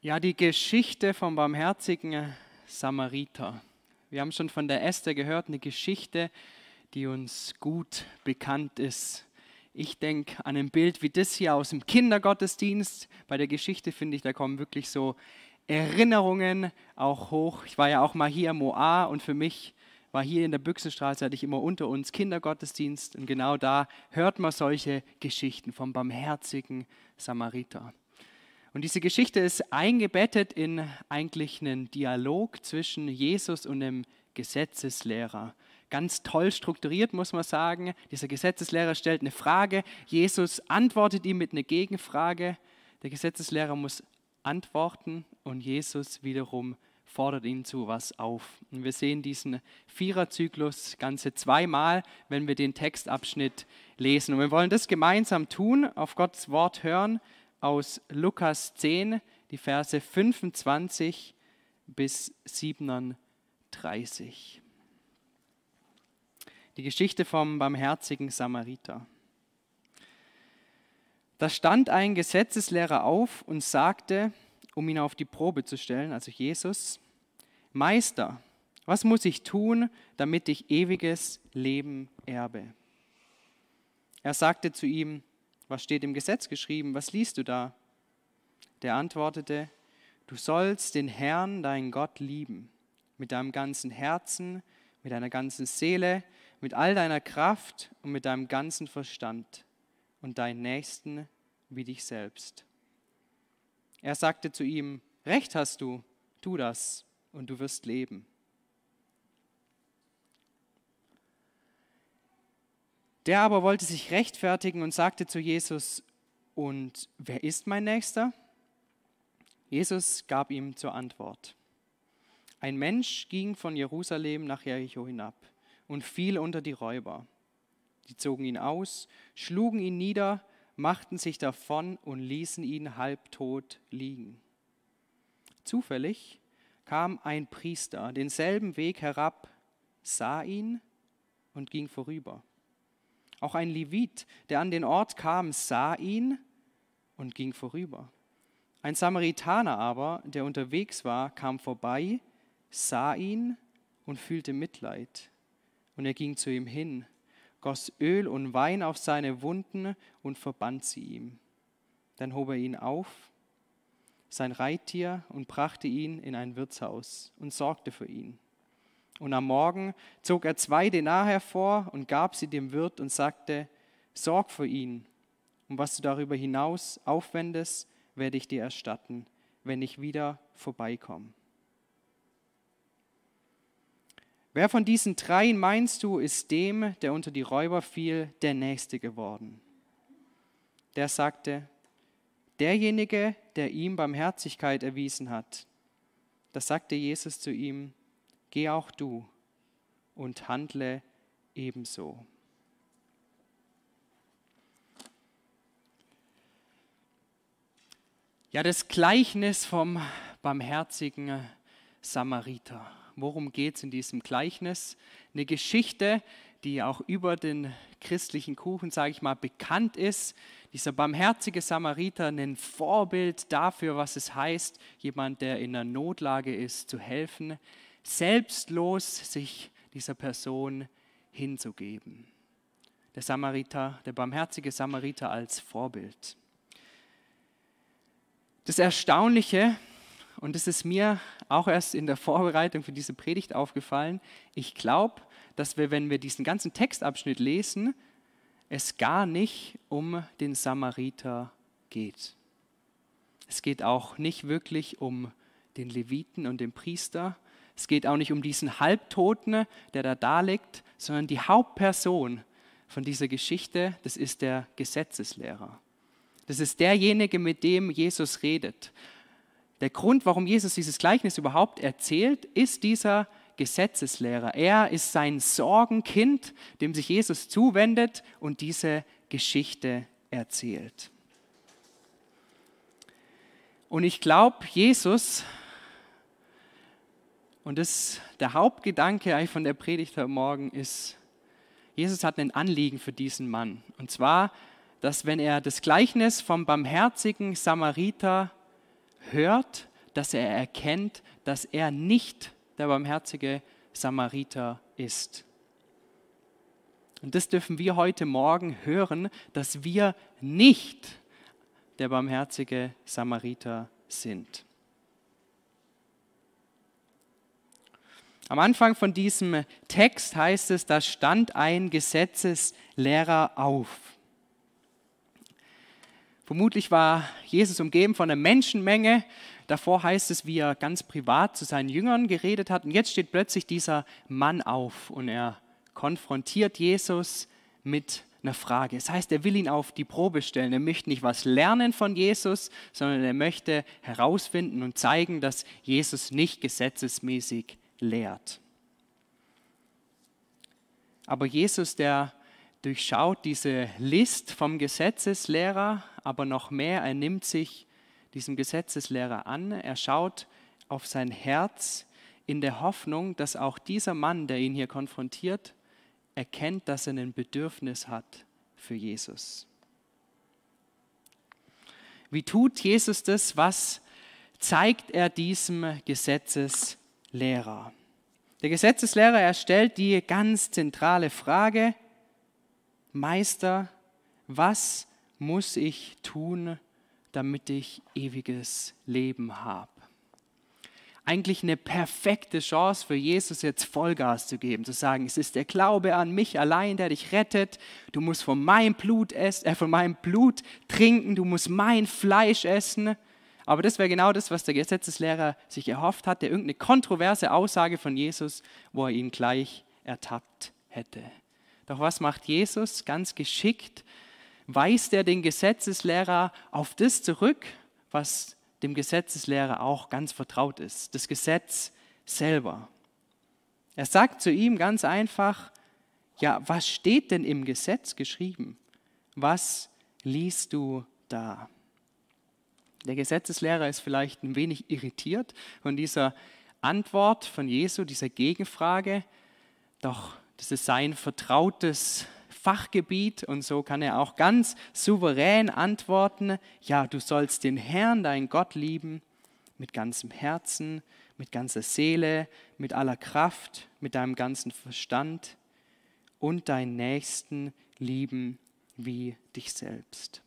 Ja, die Geschichte vom barmherzigen Samariter. Wir haben schon von der Esther gehört, eine Geschichte, die uns gut bekannt ist. Ich denke an ein Bild wie das hier aus dem Kindergottesdienst. Bei der Geschichte finde ich, da kommen wirklich so Erinnerungen auch hoch. Ich war ja auch mal hier im Moa und für mich war hier in der Büchsenstraße, hatte ich immer unter uns Kindergottesdienst und genau da hört man solche Geschichten vom barmherzigen Samariter. Und diese Geschichte ist eingebettet in eigentlich einen Dialog zwischen Jesus und dem Gesetzeslehrer. Ganz toll strukturiert, muss man sagen. Dieser Gesetzeslehrer stellt eine Frage, Jesus antwortet ihm mit einer Gegenfrage. Der Gesetzeslehrer muss antworten und Jesus wiederum fordert ihn zu was auf. Und wir sehen diesen Viererzyklus ganze zweimal, wenn wir den Textabschnitt lesen. Und wir wollen das gemeinsam tun, auf Gottes Wort hören aus Lukas 10, die Verse 25 bis 37. Die Geschichte vom barmherzigen Samariter. Da stand ein Gesetzeslehrer auf und sagte, um ihn auf die Probe zu stellen, also Jesus, Meister, was muss ich tun, damit ich ewiges Leben erbe? Er sagte zu ihm, was steht im Gesetz geschrieben? Was liest du da? Der antwortete, du sollst den Herrn, deinen Gott, lieben, mit deinem ganzen Herzen, mit deiner ganzen Seele, mit all deiner Kraft und mit deinem ganzen Verstand und deinen Nächsten wie dich selbst. Er sagte zu ihm, Recht hast du, tu das und du wirst leben. Der aber wollte sich rechtfertigen und sagte zu Jesus, und wer ist mein Nächster? Jesus gab ihm zur Antwort. Ein Mensch ging von Jerusalem nach Jericho hinab und fiel unter die Räuber. Die zogen ihn aus, schlugen ihn nieder, machten sich davon und ließen ihn halbtot liegen. Zufällig kam ein Priester denselben Weg herab, sah ihn und ging vorüber. Auch ein Levit, der an den Ort kam, sah ihn und ging vorüber. Ein Samaritaner aber, der unterwegs war, kam vorbei, sah ihn und fühlte Mitleid. Und er ging zu ihm hin, goss Öl und Wein auf seine Wunden und verband sie ihm. Dann hob er ihn auf, sein Reittier, und brachte ihn in ein Wirtshaus und sorgte für ihn. Und am Morgen zog er zwei Denar hervor und gab sie dem Wirt und sagte, Sorg für ihn, und was du darüber hinaus aufwendest, werde ich dir erstatten, wenn ich wieder vorbeikomme. Wer von diesen dreien meinst du, ist dem, der unter die Räuber fiel, der Nächste geworden? Der sagte, derjenige, der ihm Barmherzigkeit erwiesen hat. Da sagte Jesus zu ihm, geh auch du und handle ebenso. Ja, das Gleichnis vom barmherzigen Samariter. Worum geht es in diesem Gleichnis? Eine Geschichte, die auch über den christlichen Kuchen, sage ich mal, bekannt ist. Dieser barmherzige Samariter, ein Vorbild dafür, was es heißt, jemand, der in einer Notlage ist, zu helfen selbstlos sich dieser Person hinzugeben. Der Samariter, der barmherzige Samariter als Vorbild. Das Erstaunliche, und das ist mir auch erst in der Vorbereitung für diese Predigt aufgefallen, ich glaube, dass wir, wenn wir diesen ganzen Textabschnitt lesen, es gar nicht um den Samariter geht. Es geht auch nicht wirklich um den Leviten und den Priester, es geht auch nicht um diesen Halbtoten, der da da liegt, sondern die Hauptperson von dieser Geschichte, das ist der Gesetzeslehrer. Das ist derjenige, mit dem Jesus redet. Der Grund, warum Jesus dieses Gleichnis überhaupt erzählt, ist dieser Gesetzeslehrer. Er ist sein Sorgenkind, dem sich Jesus zuwendet und diese Geschichte erzählt. Und ich glaube, Jesus und das, der Hauptgedanke von der Predigt heute Morgen ist, Jesus hat ein Anliegen für diesen Mann. Und zwar, dass wenn er das Gleichnis vom barmherzigen Samariter hört, dass er erkennt, dass er nicht der barmherzige Samariter ist. Und das dürfen wir heute Morgen hören, dass wir nicht der barmherzige Samariter sind. Am Anfang von diesem Text heißt es, da stand ein Gesetzeslehrer auf. Vermutlich war Jesus umgeben von einer Menschenmenge. Davor heißt es, wie er ganz privat zu seinen Jüngern geredet hat. Und jetzt steht plötzlich dieser Mann auf und er konfrontiert Jesus mit einer Frage. Das heißt, er will ihn auf die Probe stellen. Er möchte nicht was lernen von Jesus, sondern er möchte herausfinden und zeigen, dass Jesus nicht gesetzesmäßig lehrt. Aber Jesus, der durchschaut diese List vom Gesetzeslehrer, aber noch mehr, er nimmt sich diesem Gesetzeslehrer an, er schaut auf sein Herz in der Hoffnung, dass auch dieser Mann, der ihn hier konfrontiert, erkennt, dass er ein Bedürfnis hat für Jesus. Wie tut Jesus das? Was zeigt er diesem Gesetzeslehrer? Der Gesetzeslehrer, er stellt die ganz zentrale Frage, Meister, was muss ich tun, damit ich ewiges Leben habe? Eigentlich eine perfekte Chance für Jesus, jetzt Vollgas zu geben, zu sagen, es ist der Glaube an mich allein, der dich rettet. Du musst von meinem Blut essen, äh, von meinem Blut trinken, du musst mein Fleisch essen. Aber das wäre genau das, was der Gesetzeslehrer sich erhofft hatte, irgendeine kontroverse Aussage von Jesus, wo er ihn gleich ertappt hätte. Doch was macht Jesus? Ganz geschickt weist er den Gesetzeslehrer auf das zurück, was dem Gesetzeslehrer auch ganz vertraut ist, das Gesetz selber. Er sagt zu ihm ganz einfach, ja, was steht denn im Gesetz geschrieben? Was liest du da? Der Gesetzeslehrer ist vielleicht ein wenig irritiert von dieser Antwort von Jesu, dieser Gegenfrage, doch das ist sein vertrautes Fachgebiet und so kann er auch ganz souverän antworten, ja, du sollst den Herrn, deinen Gott lieben, mit ganzem Herzen, mit ganzer Seele, mit aller Kraft, mit deinem ganzen Verstand und deinen Nächsten lieben wie dich selbst.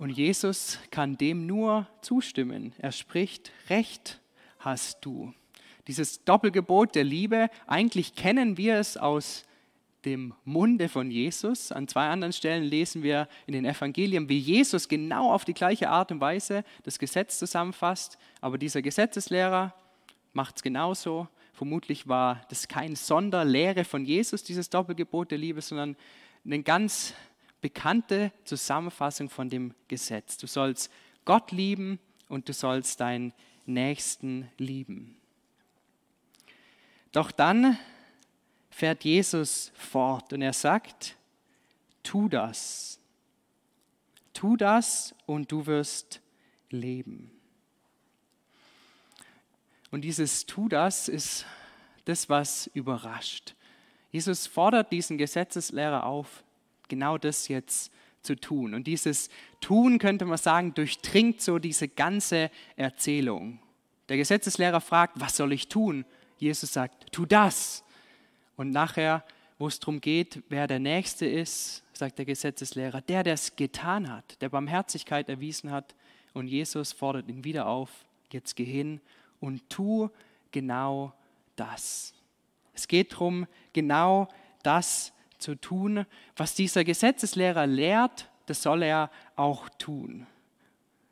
Und Jesus kann dem nur zustimmen. Er spricht, Recht hast du. Dieses Doppelgebot der Liebe, eigentlich kennen wir es aus dem Munde von Jesus. An zwei anderen Stellen lesen wir in den Evangelien, wie Jesus genau auf die gleiche Art und Weise das Gesetz zusammenfasst. Aber dieser Gesetzeslehrer macht es genauso. Vermutlich war das kein Sonderlehre von Jesus, dieses Doppelgebot der Liebe, sondern eine ganz bekannte Zusammenfassung von dem Gesetz. Du sollst Gott lieben und du sollst deinen Nächsten lieben. Doch dann fährt Jesus fort und er sagt, tu das. Tu das und du wirst leben. Und dieses Tu das ist das, was überrascht. Jesus fordert diesen Gesetzeslehrer auf, genau das jetzt zu tun. Und dieses Tun, könnte man sagen, durchdringt so diese ganze Erzählung. Der Gesetzeslehrer fragt, was soll ich tun? Jesus sagt, tu das. Und nachher, wo es darum geht, wer der Nächste ist, sagt der Gesetzeslehrer, der, der es getan hat, der Barmherzigkeit erwiesen hat. Und Jesus fordert ihn wieder auf, jetzt geh hin und tu genau das. Es geht darum, genau das zu tun. Was dieser Gesetzeslehrer lehrt, das soll er auch tun.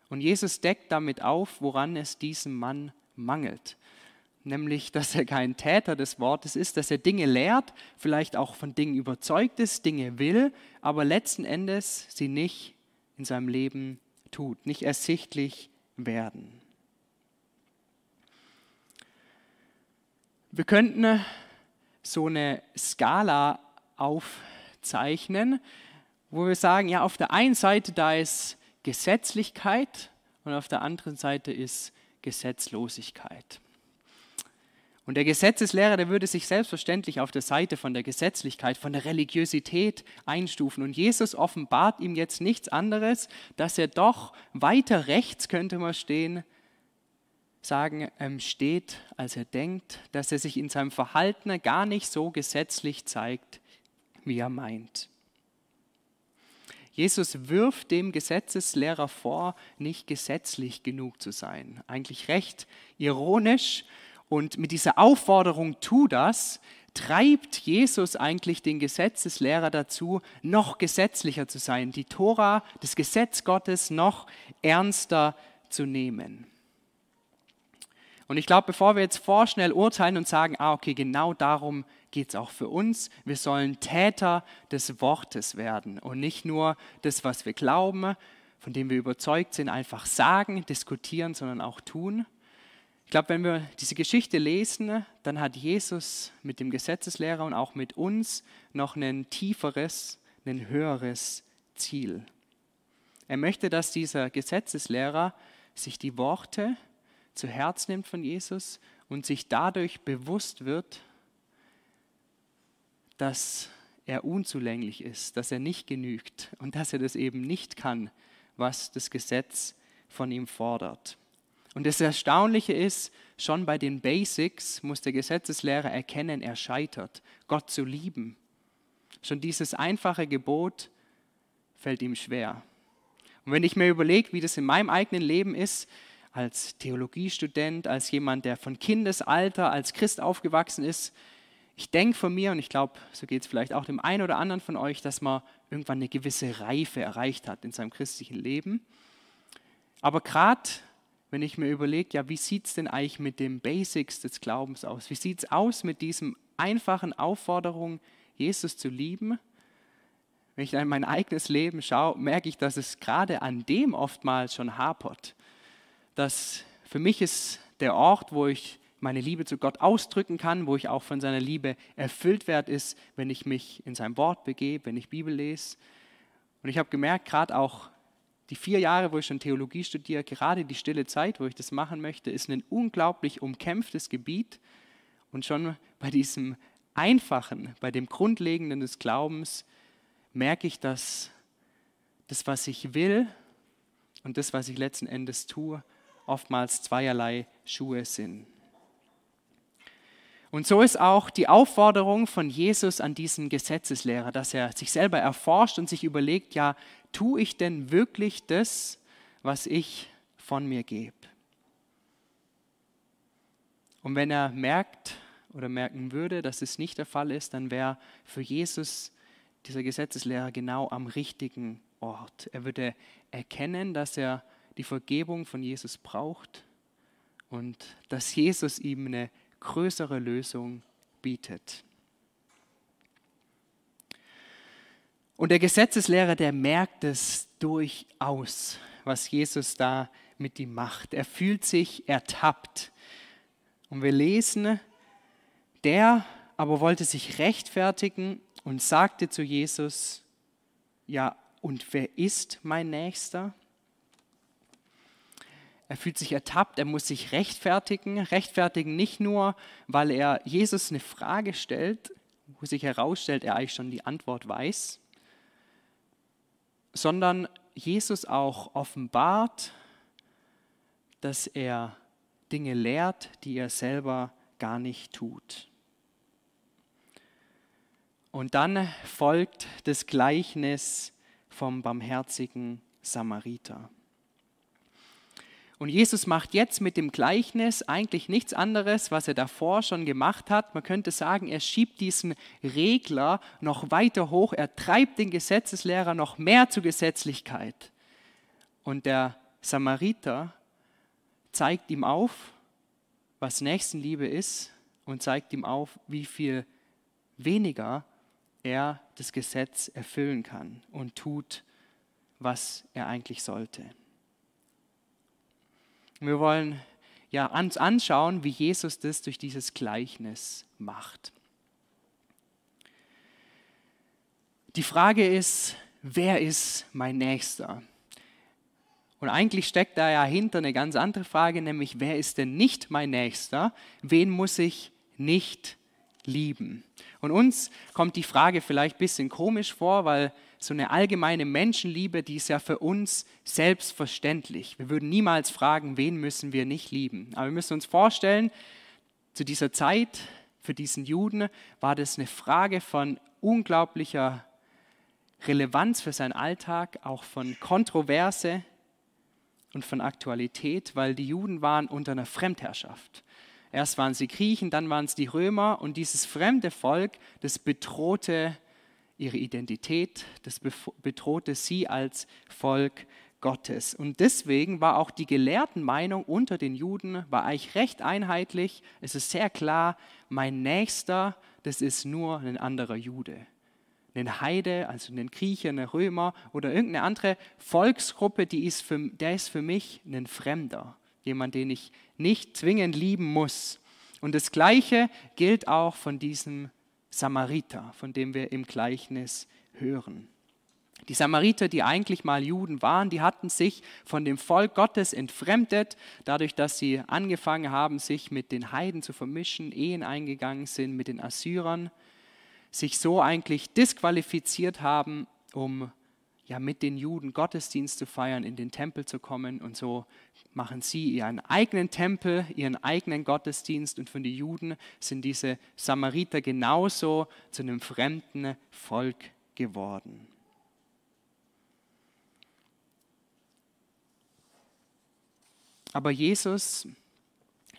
Und Jesus deckt damit auf, woran es diesem Mann mangelt. Nämlich, dass er kein Täter des Wortes ist, dass er Dinge lehrt, vielleicht auch von Dingen überzeugt ist, Dinge will, aber letzten Endes sie nicht in seinem Leben tut, nicht ersichtlich werden. Wir könnten so eine Skala aufzeichnen, wo wir sagen, ja, auf der einen Seite da ist Gesetzlichkeit und auf der anderen Seite ist Gesetzlosigkeit. Und der Gesetzeslehrer, der würde sich selbstverständlich auf der Seite von der Gesetzlichkeit, von der Religiosität einstufen. Und Jesus offenbart ihm jetzt nichts anderes, dass er doch weiter rechts, könnte man stehen, sagen, ähm, steht, als er denkt, dass er sich in seinem Verhalten gar nicht so gesetzlich zeigt, wie er meint. Jesus wirft dem Gesetzeslehrer vor, nicht gesetzlich genug zu sein. Eigentlich recht ironisch, und mit dieser Aufforderung, tu das, treibt Jesus eigentlich den Gesetzeslehrer dazu, noch gesetzlicher zu sein, die Tora, das Gesetz Gottes noch ernster zu nehmen. Und ich glaube, bevor wir jetzt vorschnell urteilen und sagen, ah, okay, genau darum geht es auch für uns, wir sollen Täter des Wortes werden und nicht nur das, was wir glauben, von dem wir überzeugt sind, einfach sagen, diskutieren, sondern auch tun. Ich glaube, wenn wir diese Geschichte lesen, dann hat Jesus mit dem Gesetzeslehrer und auch mit uns noch ein tieferes, ein höheres Ziel. Er möchte, dass dieser Gesetzeslehrer sich die Worte zu Herz nimmt von Jesus und sich dadurch bewusst wird, dass er unzulänglich ist, dass er nicht genügt und dass er das eben nicht kann, was das Gesetz von ihm fordert. Und das Erstaunliche ist, schon bei den Basics muss der Gesetzeslehrer erkennen, er scheitert, Gott zu lieben. Schon dieses einfache Gebot fällt ihm schwer. Und wenn ich mir überlege, wie das in meinem eigenen Leben ist, als Theologiestudent, als jemand, der von Kindesalter als Christ aufgewachsen ist, ich denke von mir, und ich glaube, so geht es vielleicht auch dem einen oder anderen von euch, dass man irgendwann eine gewisse Reife erreicht hat in seinem christlichen Leben. Aber gerade wenn ich mir überlege, ja, wie sieht es denn eigentlich mit den Basics des Glaubens aus? Wie sieht es aus mit diesem einfachen Aufforderung, Jesus zu lieben? Wenn ich in mein eigenes Leben schaue, merke ich, dass es gerade an dem oftmals schon hapert. Dass für mich ist der Ort, wo ich meine Liebe zu Gott ausdrücken kann, wo ich auch von seiner Liebe erfüllt werde, ist, wenn ich mich in sein Wort begebe, wenn ich Bibel lese. Und ich habe gemerkt, gerade auch die vier Jahre, wo ich schon Theologie studiere, gerade die stille Zeit, wo ich das machen möchte, ist ein unglaublich umkämpftes Gebiet. Und schon bei diesem Einfachen, bei dem Grundlegenden des Glaubens, merke ich, dass das, was ich will und das, was ich letzten Endes tue, oftmals zweierlei Schuhe sind. Und so ist auch die Aufforderung von Jesus an diesen Gesetzeslehrer, dass er sich selber erforscht und sich überlegt, ja, tue ich denn wirklich das, was ich von mir gebe? Und wenn er merkt oder merken würde, dass es nicht der Fall ist, dann wäre für Jesus dieser Gesetzeslehrer genau am richtigen Ort. Er würde erkennen, dass er die Vergebung von Jesus braucht und dass Jesus ihm eine größere Lösung bietet. Und der Gesetzeslehrer, der merkt es durchaus, was Jesus da mit ihm macht. Er fühlt sich ertappt. Und wir lesen, der aber wollte sich rechtfertigen und sagte zu Jesus, ja, und wer ist mein Nächster? Er fühlt sich ertappt, er muss sich rechtfertigen. Rechtfertigen nicht nur, weil er Jesus eine Frage stellt, wo sich herausstellt, er eigentlich schon die Antwort weiß, sondern Jesus auch offenbart, dass er Dinge lehrt, die er selber gar nicht tut. Und dann folgt das Gleichnis vom barmherzigen Samariter. Und Jesus macht jetzt mit dem Gleichnis eigentlich nichts anderes, was er davor schon gemacht hat. Man könnte sagen, er schiebt diesen Regler noch weiter hoch, er treibt den Gesetzeslehrer noch mehr zur Gesetzlichkeit. Und der Samariter zeigt ihm auf, was Nächstenliebe ist und zeigt ihm auf, wie viel weniger er das Gesetz erfüllen kann und tut, was er eigentlich sollte. Wir wollen ja uns anschauen, wie Jesus das durch dieses Gleichnis macht. Die Frage ist, wer ist mein Nächster? Und eigentlich steckt da ja hinter eine ganz andere Frage, nämlich wer ist denn nicht mein Nächster? Wen muss ich nicht lieben. Und uns kommt die Frage vielleicht ein bisschen komisch vor, weil so eine allgemeine Menschenliebe, die ist ja für uns selbstverständlich. Wir würden niemals fragen, wen müssen wir nicht lieben. Aber wir müssen uns vorstellen, zu dieser Zeit, für diesen Juden, war das eine Frage von unglaublicher Relevanz für seinen Alltag, auch von Kontroverse und von Aktualität, weil die Juden waren unter einer Fremdherrschaft. Erst waren sie Griechen, dann waren es die Römer und dieses fremde Volk, das bedrohte ihre Identität, das bedrohte sie als Volk Gottes. Und deswegen war auch die Gelehrtenmeinung unter den Juden, war eigentlich recht einheitlich. Es ist sehr klar, mein Nächster, das ist nur ein anderer Jude. Ein Heide, also ein Grieche, ein Römer oder irgendeine andere Volksgruppe, die ist für, der ist für mich ein Fremder jemand, den ich nicht zwingend lieben muss. Und das Gleiche gilt auch von diesem Samariter, von dem wir im Gleichnis hören. Die Samariter, die eigentlich mal Juden waren, die hatten sich von dem Volk Gottes entfremdet, dadurch, dass sie angefangen haben, sich mit den Heiden zu vermischen, Ehen eingegangen sind mit den Assyrern, sich so eigentlich disqualifiziert haben, um ja mit den Juden Gottesdienst zu feiern, in den Tempel zu kommen und so machen sie ihren eigenen Tempel, ihren eigenen Gottesdienst und für die Juden sind diese Samariter genauso zu einem fremden Volk geworden. Aber Jesus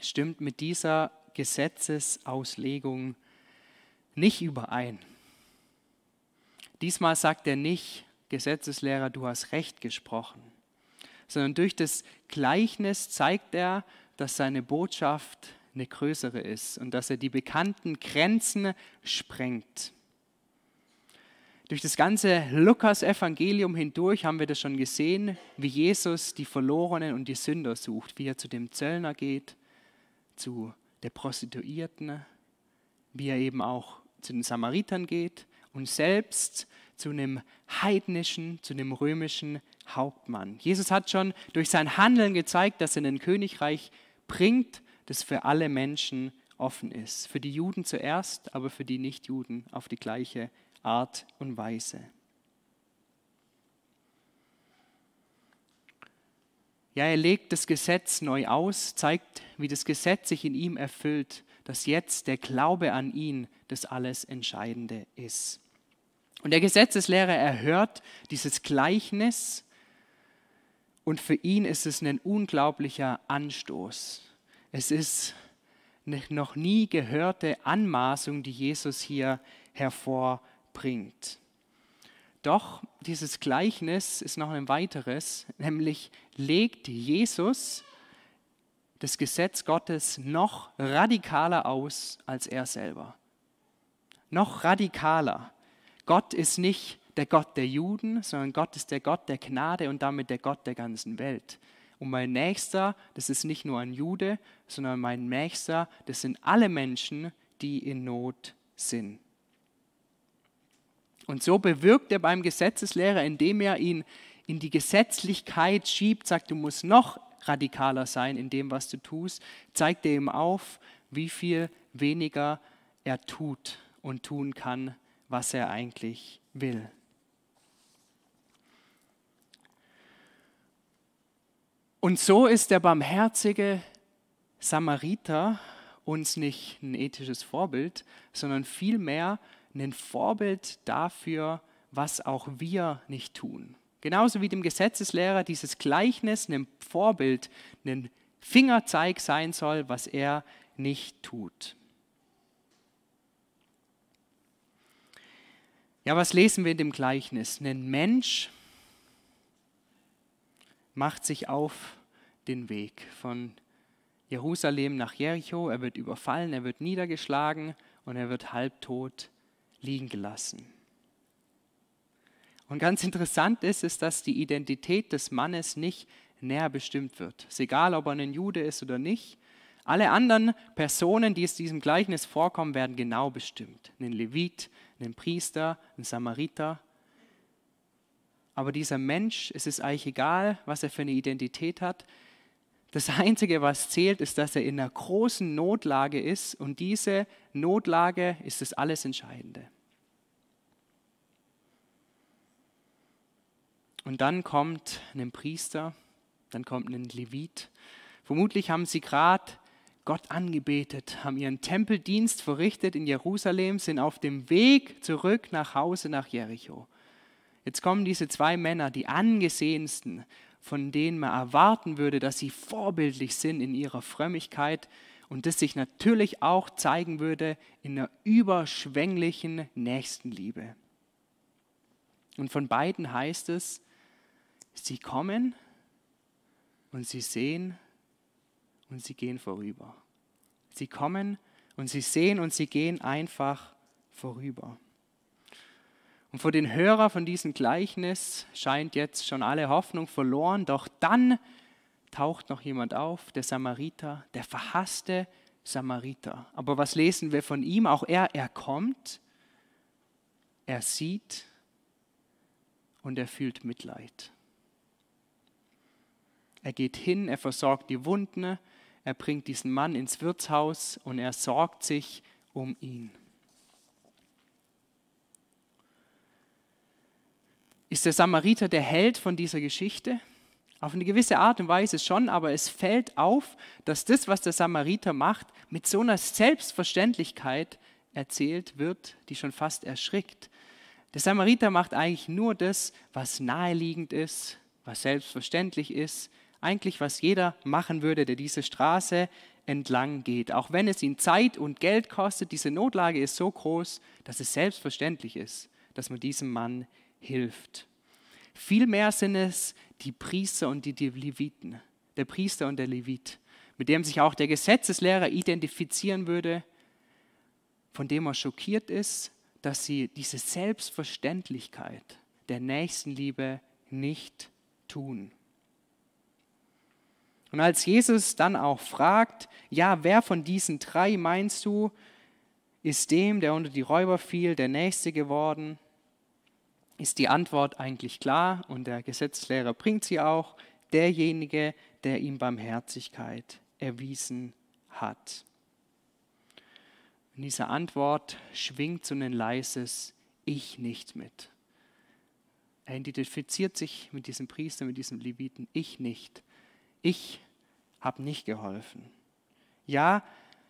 stimmt mit dieser Gesetzesauslegung nicht überein. Diesmal sagt er nicht, Gesetzeslehrer, du hast recht gesprochen, sondern durch das Gleichnis zeigt er, dass seine Botschaft eine größere ist und dass er die bekannten Grenzen sprengt. Durch das ganze Lukas-Evangelium hindurch haben wir das schon gesehen, wie Jesus die Verlorenen und die Sünder sucht, wie er zu dem Zöllner geht, zu der Prostituierten, wie er eben auch zu den Samaritern geht und selbst zu einem heidnischen, zu einem römischen Hauptmann. Jesus hat schon durch sein Handeln gezeigt, dass er ein Königreich bringt, das für alle Menschen offen ist. Für die Juden zuerst, aber für die Nichtjuden auf die gleiche Art und Weise. Ja, er legt das Gesetz neu aus, zeigt, wie das Gesetz sich in ihm erfüllt, dass jetzt der Glaube an ihn das alles Entscheidende ist. Und der Gesetzeslehrer erhört dieses Gleichnis und für ihn ist es ein unglaublicher Anstoß. Es ist eine noch nie gehörte Anmaßung, die Jesus hier hervorbringt. Doch dieses Gleichnis ist noch ein weiteres, nämlich legt Jesus das Gesetz Gottes noch radikaler aus als er selber. Noch radikaler. Gott ist nicht der Gott der Juden, sondern Gott ist der Gott der Gnade und damit der Gott der ganzen Welt. Und mein Nächster, das ist nicht nur ein Jude, sondern mein Nächster, das sind alle Menschen, die in Not sind. Und so bewirkt er beim Gesetzeslehrer, indem er ihn in die Gesetzlichkeit schiebt, sagt, du musst noch radikaler sein in dem, was du tust, zeigt er ihm auf, wie viel weniger er tut und tun kann was er eigentlich will. Und so ist der barmherzige Samariter uns nicht ein ethisches Vorbild, sondern vielmehr ein Vorbild dafür, was auch wir nicht tun. Genauso wie dem Gesetzeslehrer dieses Gleichnis ein Vorbild, ein Fingerzeig sein soll, was er nicht tut. Ja, was lesen wir in dem Gleichnis? Ein Mensch macht sich auf den Weg von Jerusalem nach Jericho. Er wird überfallen, er wird niedergeschlagen und er wird halbtot liegen gelassen. Und ganz interessant ist es, dass die Identität des Mannes nicht näher bestimmt wird. Es ist egal, ob er ein Jude ist oder nicht. Alle anderen Personen, die es diesem Gleichnis vorkommen, werden genau bestimmt. Ein Levit, ein Priester, ein Samariter. Aber dieser Mensch, es ist eigentlich egal, was er für eine Identität hat. Das Einzige, was zählt, ist, dass er in einer großen Notlage ist und diese Notlage ist das alles Entscheidende. Und dann kommt ein Priester, dann kommt ein Levit. Vermutlich haben sie gerade Gott angebetet, haben ihren Tempeldienst verrichtet in Jerusalem, sind auf dem Weg zurück nach Hause nach Jericho. Jetzt kommen diese zwei Männer, die angesehensten, von denen man erwarten würde, dass sie vorbildlich sind in ihrer Frömmigkeit und das sich natürlich auch zeigen würde in einer überschwänglichen Nächstenliebe. Und von beiden heißt es, sie kommen und sie sehen und sie gehen vorüber. Sie kommen und sie sehen und sie gehen einfach vorüber. Und für den Hörer von diesem Gleichnis scheint jetzt schon alle Hoffnung verloren, doch dann taucht noch jemand auf, der Samariter, der verhasste Samariter. Aber was lesen wir von ihm? Auch er, er kommt, er sieht und er fühlt Mitleid. Er geht hin, er versorgt die Wunden, er bringt diesen Mann ins Wirtshaus und er sorgt sich um ihn. Ist der Samariter der Held von dieser Geschichte? Auf eine gewisse Art und Weise schon, aber es fällt auf, dass das, was der Samariter macht, mit so einer Selbstverständlichkeit erzählt wird, die schon fast erschrickt. Der Samariter macht eigentlich nur das, was naheliegend ist, was selbstverständlich ist, eigentlich was jeder machen würde, der diese Straße entlang geht. Auch wenn es ihn Zeit und Geld kostet, diese Notlage ist so groß, dass es selbstverständlich ist, dass man diesem Mann hilft. Vielmehr sind es die Priester und die Leviten, der Priester und der Levit, mit dem sich auch der Gesetzeslehrer identifizieren würde, von dem er schockiert ist, dass sie diese Selbstverständlichkeit der Nächstenliebe nicht tun. Und als Jesus dann auch fragt, ja, wer von diesen drei meinst du, ist dem, der unter die Räuber fiel, der Nächste geworden, ist die Antwort eigentlich klar und der Gesetzlehrer bringt sie auch, derjenige, der ihm Barmherzigkeit erwiesen hat. In dieser Antwort schwingt so ein leises Ich nicht mit. Er identifiziert sich mit diesem Priester, mit diesem Leviten, ich nicht. Ich habe nicht geholfen. Ja,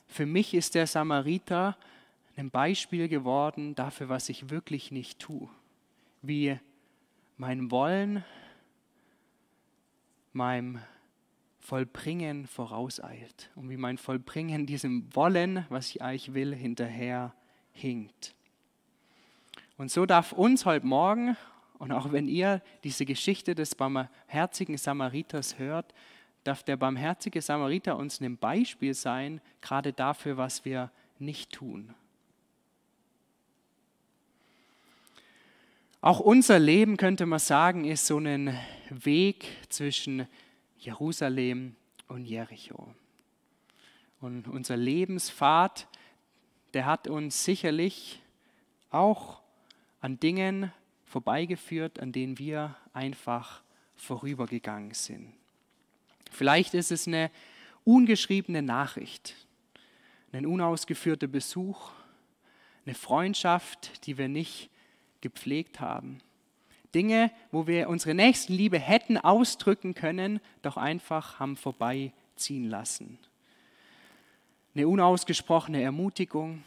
für mich ist der Samariter ein Beispiel geworden dafür, was ich wirklich nicht tue wie mein Wollen meinem Vollbringen vorauseilt und wie mein Vollbringen diesem Wollen, was ich eigentlich will, hinterher hinkt. Und so darf uns heute Morgen, und auch wenn ihr diese Geschichte des barmherzigen Samariters hört, darf der barmherzige Samariter uns ein Beispiel sein, gerade dafür, was wir nicht tun. Auch unser Leben, könnte man sagen, ist so ein Weg zwischen Jerusalem und Jericho. Und unser Lebenspfad, der hat uns sicherlich auch an Dingen vorbeigeführt, an denen wir einfach vorübergegangen sind. Vielleicht ist es eine ungeschriebene Nachricht, ein unausgeführter Besuch, eine Freundschaft, die wir nicht gepflegt haben. Dinge, wo wir unsere Nächstenliebe hätten ausdrücken können, doch einfach haben vorbeiziehen lassen. Eine unausgesprochene Ermutigung,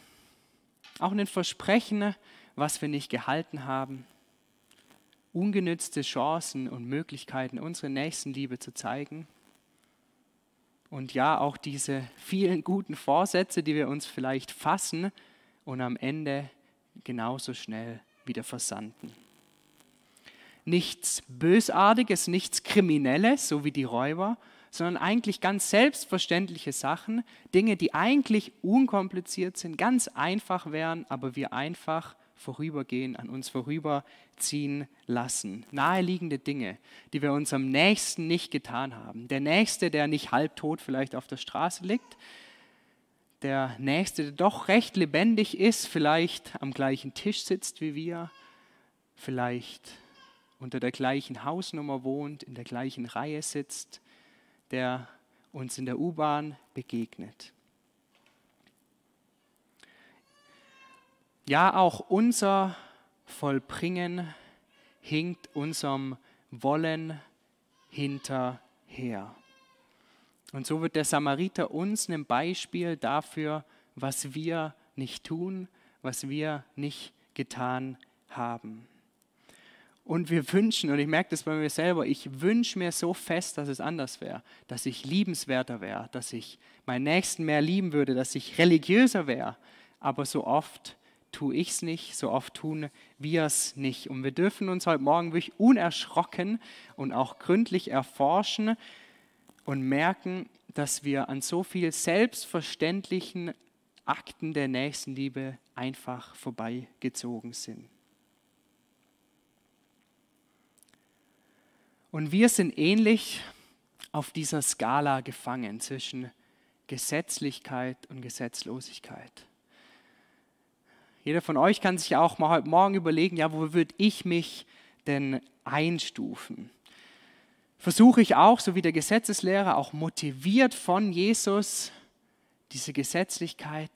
auch ein Versprechen, was wir nicht gehalten haben, ungenützte Chancen und Möglichkeiten, unsere Nächstenliebe zu zeigen. Und ja, auch diese vielen guten Vorsätze, die wir uns vielleicht fassen und am Ende genauso schnell wieder versanden. Nichts Bösartiges, nichts Kriminelles, so wie die Räuber, sondern eigentlich ganz selbstverständliche Sachen, Dinge, die eigentlich unkompliziert sind, ganz einfach wären, aber wir einfach vorübergehen, an uns vorüberziehen lassen. Naheliegende Dinge, die wir unserem Nächsten nicht getan haben. Der Nächste, der nicht halbtot vielleicht auf der Straße liegt, der Nächste, der doch recht lebendig ist, vielleicht am gleichen Tisch sitzt wie wir, vielleicht unter der gleichen Hausnummer wohnt, in der gleichen Reihe sitzt, der uns in der U-Bahn begegnet. Ja, auch unser Vollbringen hinkt unserem Wollen hinterher. Und so wird der Samariter uns ein Beispiel dafür, was wir nicht tun, was wir nicht getan haben. Und wir wünschen, und ich merke das bei mir selber, ich wünsche mir so fest, dass es anders wäre, dass ich liebenswerter wäre, dass ich meinen Nächsten mehr lieben würde, dass ich religiöser wäre. Aber so oft tue ich es nicht, so oft tun wir es nicht. Und wir dürfen uns heute Morgen wirklich unerschrocken und auch gründlich erforschen und merken, dass wir an so viel selbstverständlichen Akten der Nächstenliebe einfach vorbeigezogen sind. Und wir sind ähnlich auf dieser Skala gefangen zwischen Gesetzlichkeit und Gesetzlosigkeit. Jeder von euch kann sich auch mal heute Morgen überlegen, ja, wo würde ich mich denn einstufen? Versuche ich auch, so wie der Gesetzeslehrer, auch motiviert von Jesus, diese Gesetzlichkeit,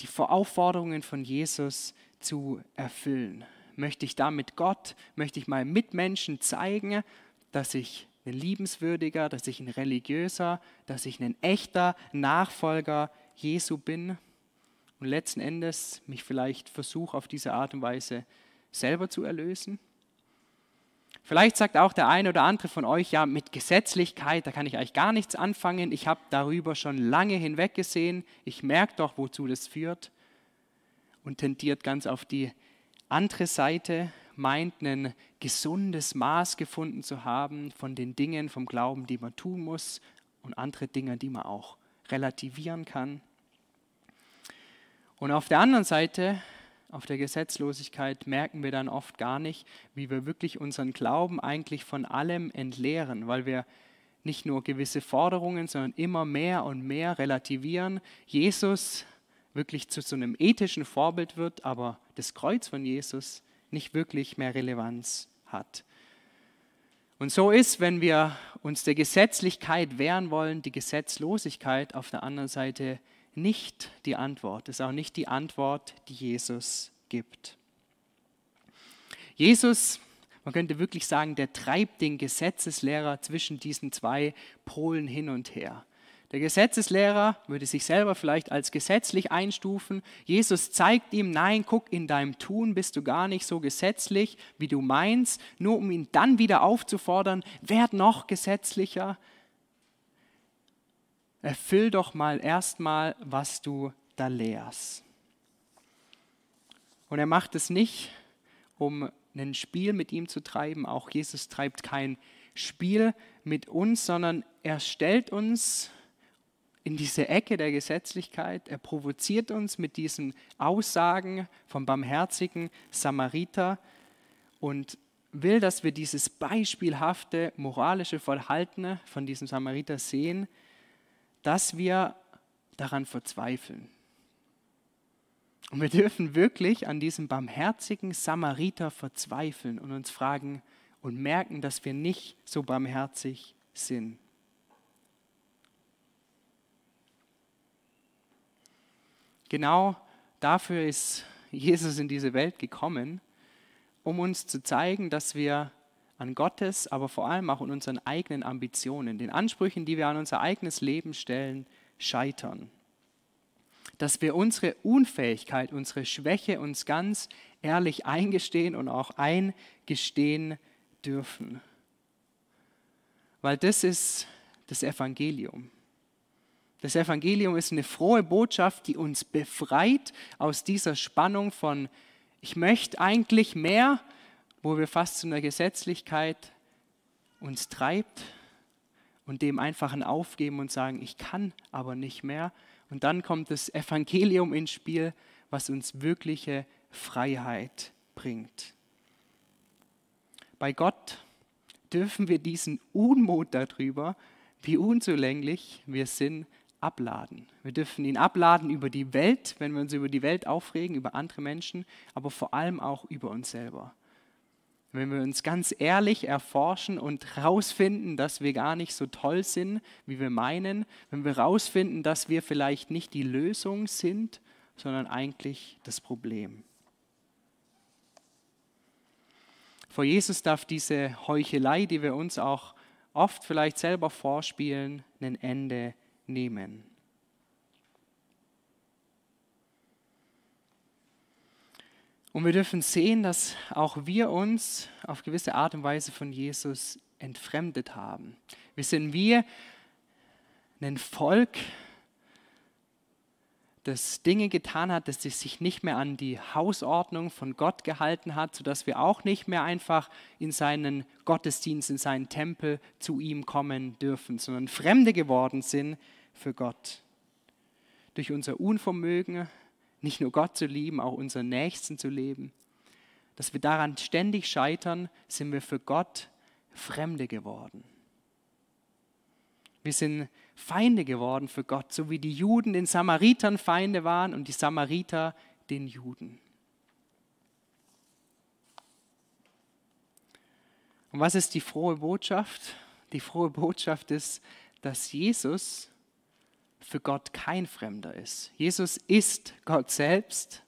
die Aufforderungen von Jesus zu erfüllen möchte ich damit Gott, möchte ich meinen Mitmenschen zeigen, dass ich ein liebenswürdiger, dass ich ein religiöser, dass ich ein echter Nachfolger Jesu bin und letzten Endes mich vielleicht versuche auf diese Art und Weise selber zu erlösen. Vielleicht sagt auch der eine oder andere von euch, ja, mit Gesetzlichkeit, da kann ich eigentlich gar nichts anfangen. Ich habe darüber schon lange hinweggesehen. Ich merke doch, wozu das führt und tendiert ganz auf die andere Seite meint, ein gesundes Maß gefunden zu haben von den Dingen vom Glauben, die man tun muss und andere Dinge, die man auch relativieren kann. Und auf der anderen Seite, auf der Gesetzlosigkeit, merken wir dann oft gar nicht, wie wir wirklich unseren Glauben eigentlich von allem entleeren, weil wir nicht nur gewisse Forderungen, sondern immer mehr und mehr relativieren. Jesus wirklich zu so einem ethischen Vorbild wird, aber das Kreuz von Jesus nicht wirklich mehr Relevanz hat. Und so ist, wenn wir uns der Gesetzlichkeit wehren wollen, die Gesetzlosigkeit auf der anderen Seite nicht die Antwort, ist auch nicht die Antwort, die Jesus gibt. Jesus, man könnte wirklich sagen, der treibt den Gesetzeslehrer zwischen diesen zwei Polen hin und her. Der Gesetzeslehrer würde sich selber vielleicht als gesetzlich einstufen. Jesus zeigt ihm, nein, guck, in deinem Tun bist du gar nicht so gesetzlich, wie du meinst, nur um ihn dann wieder aufzufordern, werd noch gesetzlicher. Erfüll doch mal erstmal, was du da lehrst. Und er macht es nicht, um ein Spiel mit ihm zu treiben. Auch Jesus treibt kein Spiel mit uns, sondern er stellt uns in diese Ecke der Gesetzlichkeit. Er provoziert uns mit diesen Aussagen vom barmherzigen Samariter und will, dass wir dieses beispielhafte moralische Verhalten von diesem Samariter sehen, dass wir daran verzweifeln. Und wir dürfen wirklich an diesem barmherzigen Samariter verzweifeln und uns fragen und merken, dass wir nicht so barmherzig sind. Genau dafür ist Jesus in diese Welt gekommen, um uns zu zeigen, dass wir an Gottes, aber vor allem auch in unseren eigenen Ambitionen, den Ansprüchen, die wir an unser eigenes Leben stellen, scheitern. Dass wir unsere Unfähigkeit, unsere Schwäche uns ganz ehrlich eingestehen und auch eingestehen dürfen. Weil das ist das Evangelium. Das Evangelium ist eine frohe Botschaft, die uns befreit aus dieser Spannung von, ich möchte eigentlich mehr, wo wir fast zu einer Gesetzlichkeit uns treibt und dem einfach ein Aufgeben und sagen, ich kann aber nicht mehr. Und dann kommt das Evangelium ins Spiel, was uns wirkliche Freiheit bringt. Bei Gott dürfen wir diesen Unmut darüber, wie unzulänglich wir sind, abladen. Wir dürfen ihn abladen über die Welt, wenn wir uns über die Welt aufregen, über andere Menschen, aber vor allem auch über uns selber. Wenn wir uns ganz ehrlich erforschen und herausfinden, dass wir gar nicht so toll sind, wie wir meinen, wenn wir herausfinden, dass wir vielleicht nicht die Lösung sind, sondern eigentlich das Problem. Vor Jesus darf diese Heuchelei, die wir uns auch oft vielleicht selber vorspielen, ein Ende nehmen. Und wir dürfen sehen, dass auch wir uns auf gewisse Art und Weise von Jesus entfremdet haben. Wir sind wie ein Volk, das Dinge getan hat, dass es sich nicht mehr an die Hausordnung von Gott gehalten hat, sodass wir auch nicht mehr einfach in seinen Gottesdienst, in seinen Tempel zu ihm kommen dürfen, sondern Fremde geworden sind für Gott. Durch unser Unvermögen, nicht nur Gott zu lieben, auch unseren Nächsten zu leben. Dass wir daran ständig scheitern, sind wir für Gott Fremde geworden. Wir sind Feinde geworden für Gott, so wie die Juden den Samaritern Feinde waren und die Samariter den Juden. Und was ist die frohe Botschaft? Die frohe Botschaft ist, dass Jesus für Gott kein Fremder ist. Jesus ist Gott selbst.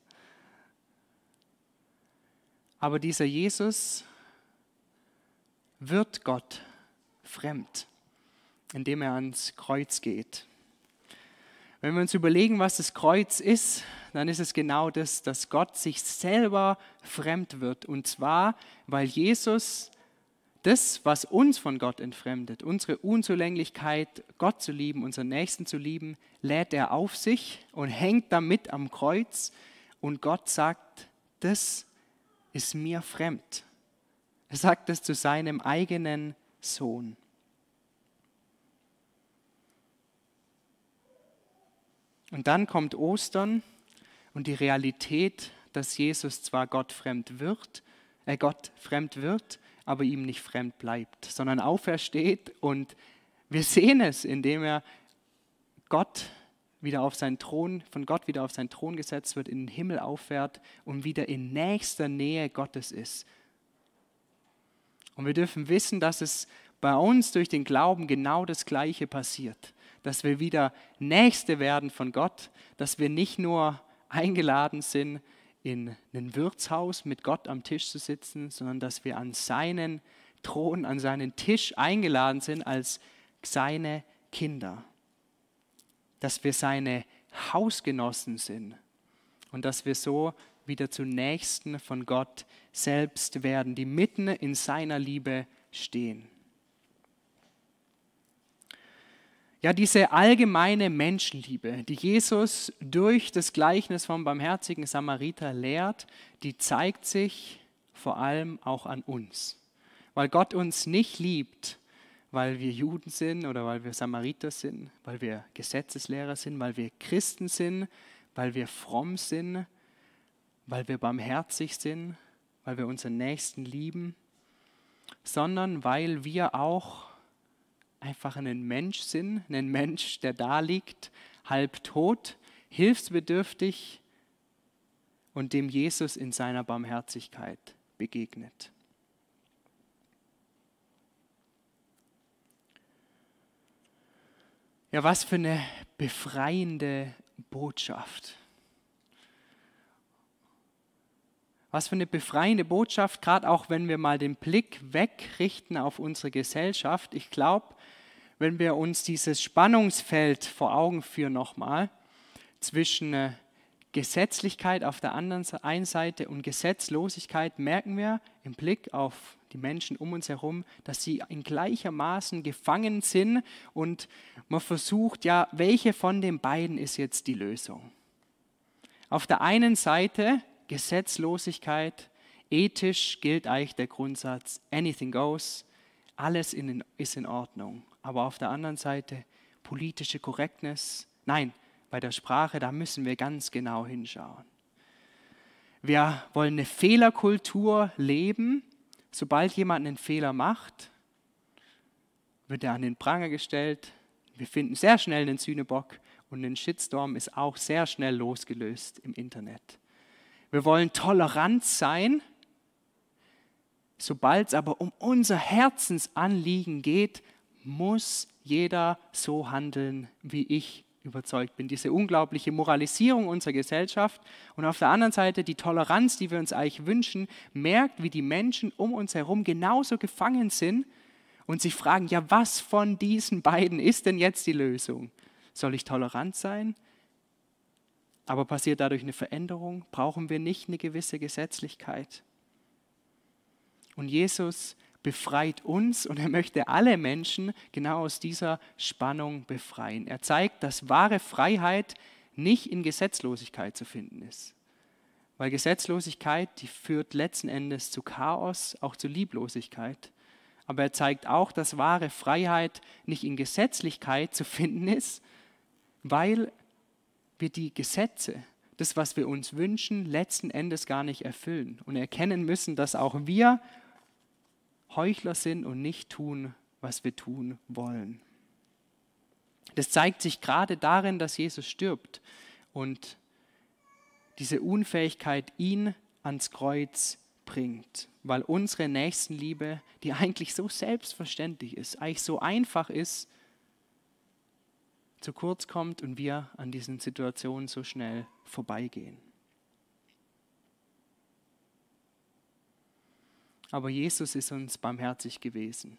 Aber dieser Jesus wird Gott fremd, indem er ans Kreuz geht. Wenn wir uns überlegen, was das Kreuz ist, dann ist es genau das, dass Gott sich selber fremd wird. Und zwar, weil Jesus das, was uns von Gott entfremdet, unsere Unzulänglichkeit, Gott zu lieben, unseren Nächsten zu lieben, lädt er auf sich und hängt damit am Kreuz. Und Gott sagt, das ist mir fremd. Er sagt das zu seinem eigenen Sohn. Und dann kommt Ostern und die Realität, dass Jesus zwar Gott fremd wird, äh Gott fremd wird, aber ihm nicht fremd bleibt, sondern aufersteht und wir sehen es, indem er Gott wieder auf seinen Thron, von Gott wieder auf seinen Thron gesetzt wird, in den Himmel auffährt und wieder in nächster Nähe Gottes ist. Und wir dürfen wissen, dass es bei uns durch den Glauben genau das Gleiche passiert, dass wir wieder Nächste werden von Gott, dass wir nicht nur eingeladen sind, in ein Wirtshaus mit Gott am Tisch zu sitzen, sondern dass wir an seinen Thron, an seinen Tisch eingeladen sind als seine Kinder. Dass wir seine Hausgenossen sind und dass wir so wieder zu Nächsten von Gott selbst werden, die mitten in seiner Liebe stehen. Ja, diese allgemeine Menschenliebe, die Jesus durch das Gleichnis vom barmherzigen Samariter lehrt, die zeigt sich vor allem auch an uns. Weil Gott uns nicht liebt, weil wir Juden sind oder weil wir Samariter sind, weil wir Gesetzeslehrer sind, weil wir Christen sind, weil wir fromm sind, weil wir barmherzig sind, weil wir unseren Nächsten lieben, sondern weil wir auch einfach einen Mensch sind, einen Mensch, der da liegt, halb tot, hilfsbedürftig und dem Jesus in seiner Barmherzigkeit begegnet. Ja, was für eine befreiende Botschaft. Was für eine befreiende Botschaft, gerade auch wenn wir mal den Blick wegrichten auf unsere Gesellschaft. Ich glaube, wenn wir uns dieses Spannungsfeld vor Augen führen nochmal zwischen äh, Gesetzlichkeit auf der anderen einen Seite und Gesetzlosigkeit, merken wir im Blick auf die Menschen um uns herum, dass sie in gleichermaßen gefangen sind und man versucht, ja, welche von den beiden ist jetzt die Lösung? Auf der einen Seite Gesetzlosigkeit, ethisch gilt eigentlich der Grundsatz, anything goes, alles in, ist in Ordnung aber auf der anderen Seite politische Korrektness. Nein, bei der Sprache, da müssen wir ganz genau hinschauen. Wir wollen eine Fehlerkultur leben. Sobald jemand einen Fehler macht, wird er an den Pranger gestellt. Wir finden sehr schnell einen Sühnebock und ein Shitstorm ist auch sehr schnell losgelöst im Internet. Wir wollen tolerant sein, Sobald es aber um unser Herzensanliegen geht, muss jeder so handeln, wie ich überzeugt bin. Diese unglaubliche Moralisierung unserer Gesellschaft und auf der anderen Seite die Toleranz, die wir uns eigentlich wünschen, merkt, wie die Menschen um uns herum genauso gefangen sind und sich fragen, ja, was von diesen beiden ist denn jetzt die Lösung? Soll ich tolerant sein? Aber passiert dadurch eine Veränderung? Brauchen wir nicht eine gewisse Gesetzlichkeit? Und Jesus befreit uns und er möchte alle Menschen genau aus dieser Spannung befreien. Er zeigt, dass wahre Freiheit nicht in Gesetzlosigkeit zu finden ist. Weil Gesetzlosigkeit, die führt letzten Endes zu Chaos, auch zu Lieblosigkeit. Aber er zeigt auch, dass wahre Freiheit nicht in Gesetzlichkeit zu finden ist, weil wir die Gesetze, das, was wir uns wünschen, letzten Endes gar nicht erfüllen und erkennen müssen, dass auch wir Heuchler sind und nicht tun, was wir tun wollen. Das zeigt sich gerade darin, dass Jesus stirbt und diese Unfähigkeit ihn ans Kreuz bringt, weil unsere Nächstenliebe, die eigentlich so selbstverständlich ist, eigentlich so einfach ist, zu kurz kommt und wir an diesen Situationen so schnell vorbeigehen. Aber Jesus ist uns barmherzig gewesen.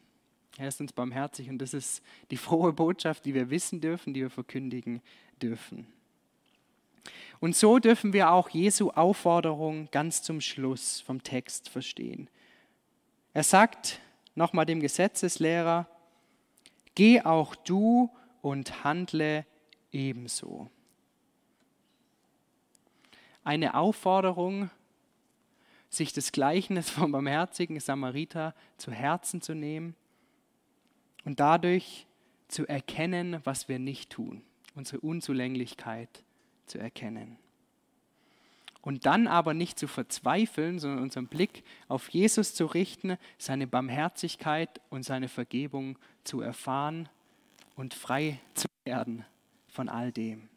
Er ist uns barmherzig und das ist die frohe Botschaft, die wir wissen dürfen, die wir verkündigen dürfen. Und so dürfen wir auch Jesu Aufforderung ganz zum Schluss vom Text verstehen. Er sagt nochmal dem Gesetzeslehrer, geh auch du und handle ebenso. Eine Aufforderung, sich das Gleichnis vom barmherzigen Samariter zu Herzen zu nehmen und dadurch zu erkennen, was wir nicht tun, unsere Unzulänglichkeit zu erkennen. Und dann aber nicht zu verzweifeln, sondern unseren Blick auf Jesus zu richten, seine Barmherzigkeit und seine Vergebung zu erfahren und frei zu werden von all dem.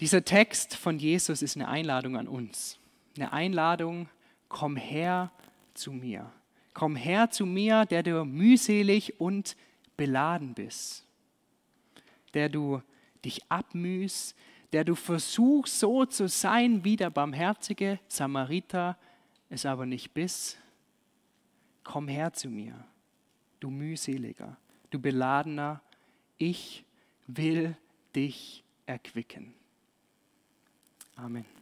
Dieser Text von Jesus ist eine Einladung an uns. Eine Einladung, komm her zu mir. Komm her zu mir, der du mühselig und beladen bist. Der du dich abmühst, der du versuchst so zu sein wie der barmherzige Samariter, es aber nicht bist. Komm her zu mir, du mühseliger, du beladener, ich will dich erquicken. 아멘.